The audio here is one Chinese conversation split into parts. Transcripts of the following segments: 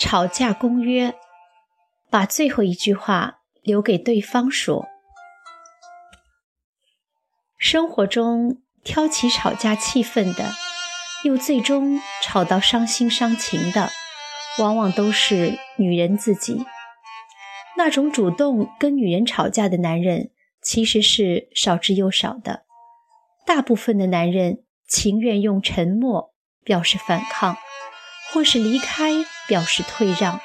吵架公约：把最后一句话留给对方说。生活中挑起吵架气氛的，又最终吵到伤心伤情的，往往都是女人自己。那种主动跟女人吵架的男人，其实是少之又少的。大部分的男人情愿用沉默表示反抗。或是离开，表示退让。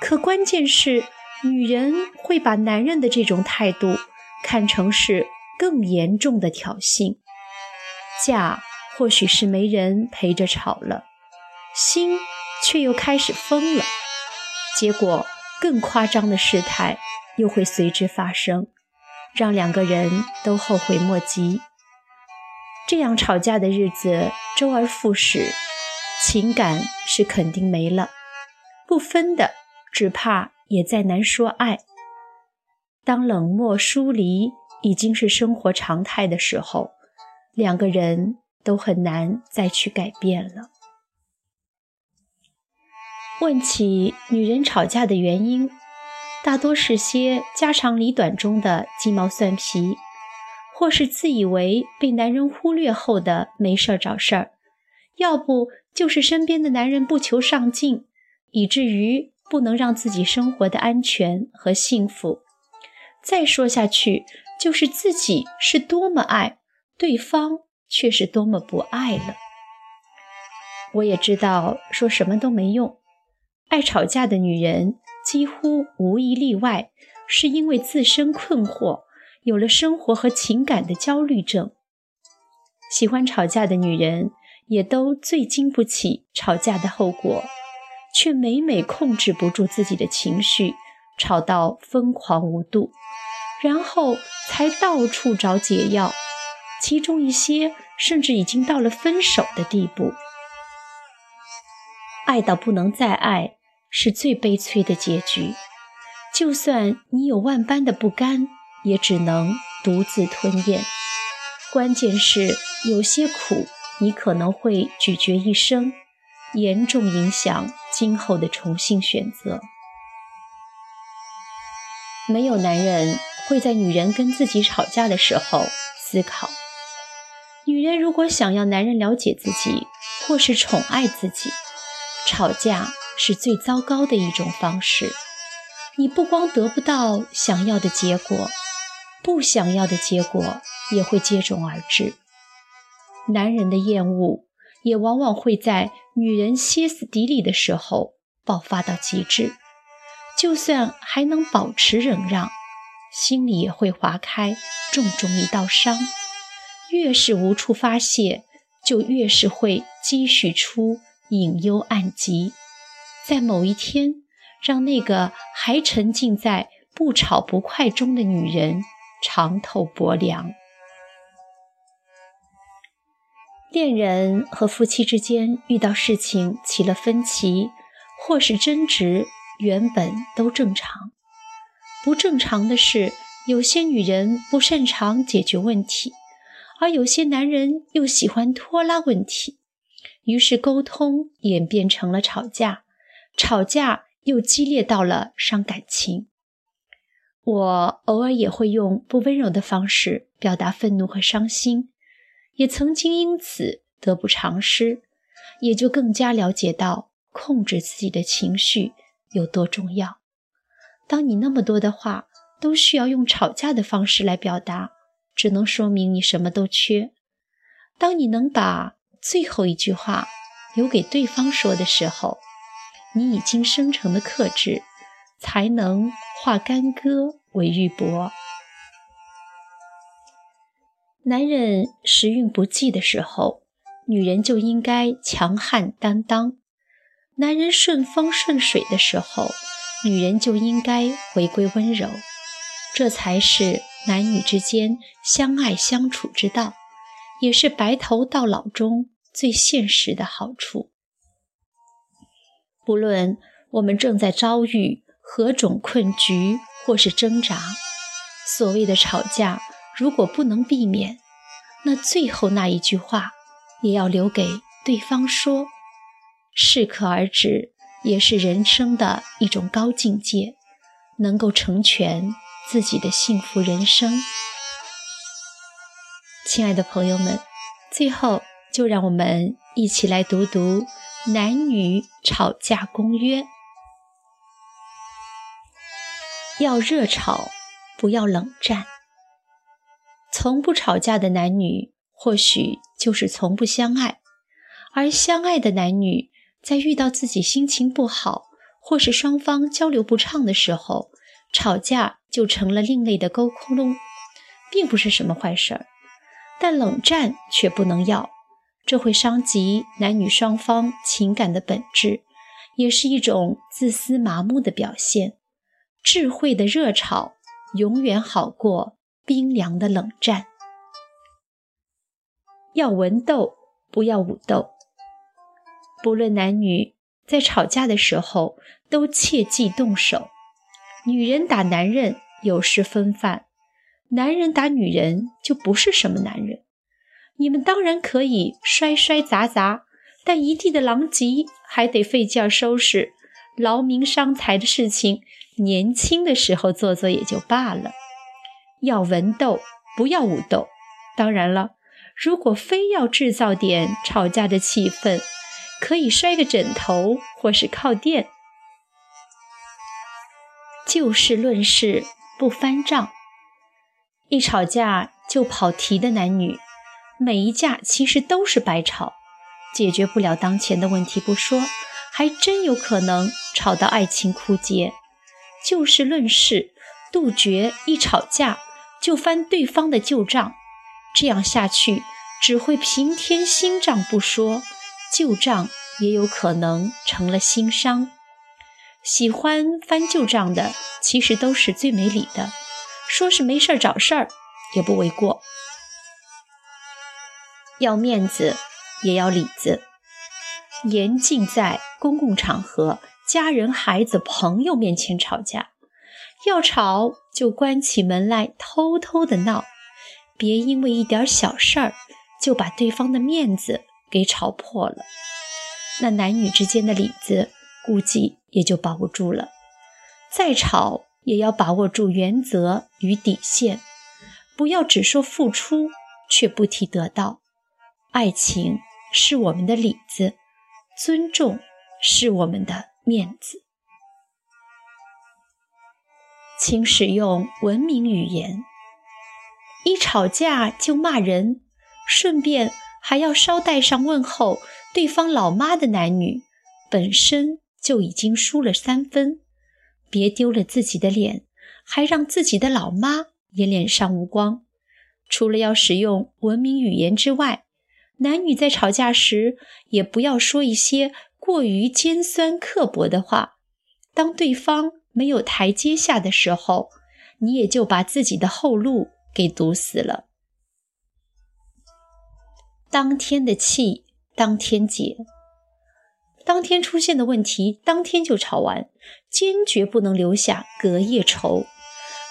可关键是，女人会把男人的这种态度看成是更严重的挑衅。架或许是没人陪着吵了，心却又开始疯了。结果，更夸张的事态又会随之发生，让两个人都后悔莫及。这样吵架的日子，周而复始。情感是肯定没了，不分的，只怕也再难说爱。当冷漠疏离已经是生活常态的时候，两个人都很难再去改变了。问起女人吵架的原因，大多是些家长里短中的鸡毛蒜皮，或是自以为被男人忽略后的没事儿找事儿。要不就是身边的男人不求上进，以至于不能让自己生活的安全和幸福。再说下去，就是自己是多么爱对方，却是多么不爱了。我也知道说什么都没用，爱吵架的女人几乎无一例外，是因为自身困惑，有了生活和情感的焦虑症。喜欢吵架的女人。也都最经不起吵架的后果，却每每控制不住自己的情绪，吵到疯狂无度，然后才到处找解药，其中一些甚至已经到了分手的地步。爱到不能再爱，是最悲催的结局。就算你有万般的不甘，也只能独自吞咽。关键是有些苦。你可能会咀嚼一生，严重影响今后的重新选择。没有男人会在女人跟自己吵架的时候思考。女人如果想要男人了解自己，或是宠爱自己，吵架是最糟糕的一种方式。你不光得不到想要的结果，不想要的结果也会接踵而至。男人的厌恶也往往会在女人歇斯底里的时候爆发到极致，就算还能保持忍让，心里也会划开重重一道伤。越是无处发泄，就越是会积蓄出隐忧暗疾，在某一天，让那个还沉浸在不吵不快中的女人尝透薄凉。恋人和夫妻之间遇到事情起了分歧，或是争执，原本都正常。不正常的是，有些女人不擅长解决问题，而有些男人又喜欢拖拉问题，于是沟通演变成了吵架，吵架又激烈到了伤感情。我偶尔也会用不温柔的方式表达愤怒和伤心。也曾经因此得不偿失，也就更加了解到控制自己的情绪有多重要。当你那么多的话都需要用吵架的方式来表达，只能说明你什么都缺。当你能把最后一句话留给对方说的时候，你已经生成的克制，才能化干戈为玉帛。男人时运不济的时候，女人就应该强悍担当；男人顺风顺水的时候，女人就应该回归温柔。这才是男女之间相爱相处之道，也是白头到老中最现实的好处。不论我们正在遭遇何种困局或是挣扎，所谓的吵架，如果不能避免，那最后那一句话也要留给对方说，适可而止，也是人生的一种高境界，能够成全自己的幸福人生。亲爱的朋友们，最后就让我们一起来读读男女吵架公约：要热吵，不要冷战。从不吵架的男女，或许就是从不相爱；而相爱的男女，在遇到自己心情不好，或是双方交流不畅的时候，吵架就成了另类的沟通，并不是什么坏事儿。但冷战却不能要，这会伤及男女双方情感的本质，也是一种自私麻木的表现。智慧的热吵永远好过冰凉的冷战。要文斗，不要武斗。不论男女，在吵架的时候都切忌动手。女人打男人有失风范。男人打女人就不是什么男人，你们当然可以摔摔砸砸，但一地的狼藉还得费劲儿收拾，劳民伤财的事情，年轻的时候做做也就罢了。要文斗，不要武斗。当然了，如果非要制造点吵架的气氛，可以摔个枕头或是靠垫。就事论事，不翻账。一吵架就跑题的男女，每一架其实都是白吵，解决不了当前的问题不说，还真有可能吵到爱情枯竭。就事论事，杜绝一吵架就翻对方的旧账，这样下去只会平添新账不说，旧账也有可能成了新伤。喜欢翻旧账的，其实都是最没理的。说是没事儿找事儿，也不为过。要面子，也要里子。严禁在公共场合、家人、孩子、朋友面前吵架。要吵，就关起门来偷偷的闹，别因为一点小事儿就把对方的面子给吵破了。那男女之间的里子，估计也就保不住了。再吵。也要把握住原则与底线，不要只说付出却不提得到。爱情是我们的里子，尊重是我们的面子。请使用文明语言。一吵架就骂人，顺便还要捎带上问候对方老妈的男女，本身就已经输了三分。别丢了自己的脸，还让自己的老妈也脸上无光。除了要使用文明语言之外，男女在吵架时也不要说一些过于尖酸刻薄的话。当对方没有台阶下的时候，你也就把自己的后路给堵死了。当天的气，当天解。当天出现的问题，当天就吵完，坚决不能留下隔夜仇。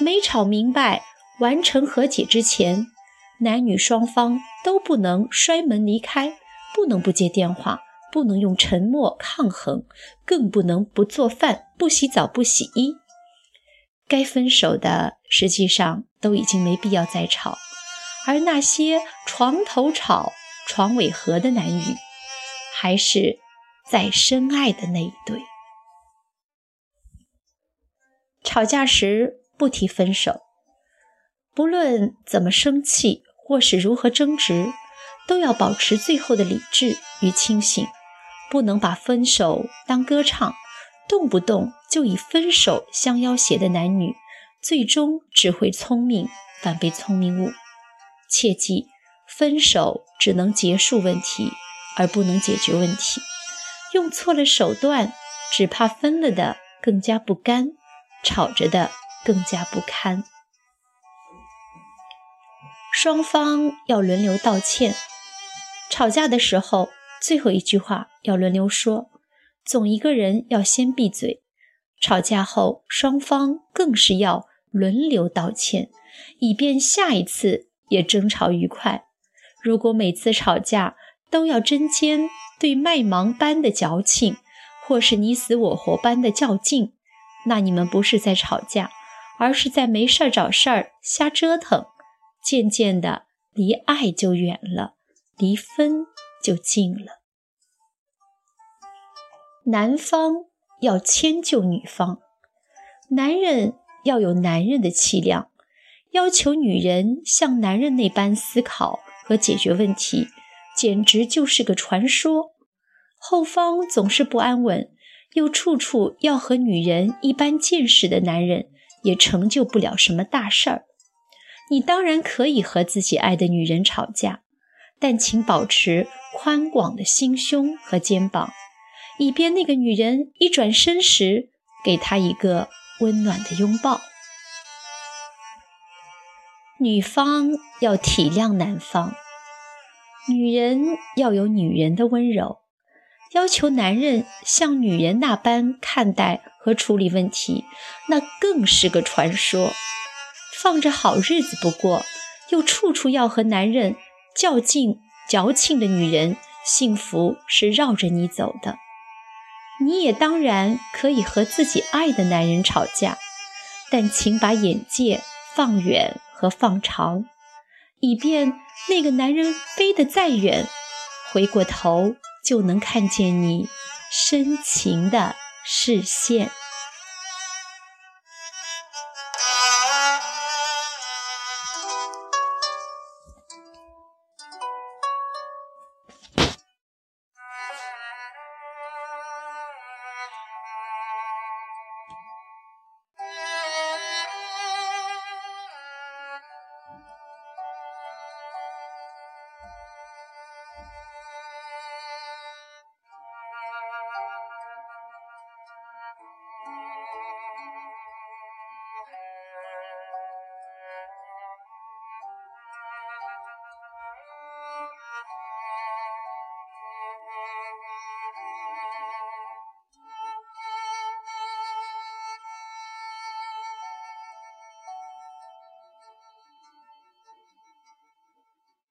没吵明白，完成和解之前，男女双方都不能摔门离开，不能不接电话，不能用沉默抗衡，更不能不做饭、不洗澡、不洗衣。该分手的，实际上都已经没必要再吵。而那些床头吵、床尾和的男女，还是。在深爱的那一对，吵架时不提分手，不论怎么生气或是如何争执，都要保持最后的理智与清醒，不能把分手当歌唱，动不动就以分手相要挟的男女，最终只会聪明反被聪明误。切记，分手只能结束问题，而不能解决问题。用错了手段，只怕分了的更加不甘，吵着的更加不堪。双方要轮流道歉。吵架的时候，最后一句话要轮流说，总一个人要先闭嘴。吵架后，双方更是要轮流道歉，以便下一次也争吵愉快。如果每次吵架都要针尖对麦芒般的矫情，或是你死我活般的较劲，那你们不是在吵架，而是在没事儿找事儿瞎折腾。渐渐的，离爱就远了，离分就近了。男方要迁就女方，男人要有男人的气量，要求女人像男人那般思考和解决问题，简直就是个传说。后方总是不安稳，又处处要和女人一般见识的男人，也成就不了什么大事儿。你当然可以和自己爱的女人吵架，但请保持宽广的心胸和肩膀，以便那个女人一转身时，给她一个温暖的拥抱。女方要体谅男方，女人要有女人的温柔。要求男人像女人那般看待和处理问题，那更是个传说。放着好日子不过，又处处要和男人较劲、矫情的女人幸福是绕着你走的。你也当然可以和自己爱的男人吵架但请把眼界放远和放长以便那个男人飞得再远回过头就能看见你深情的视线。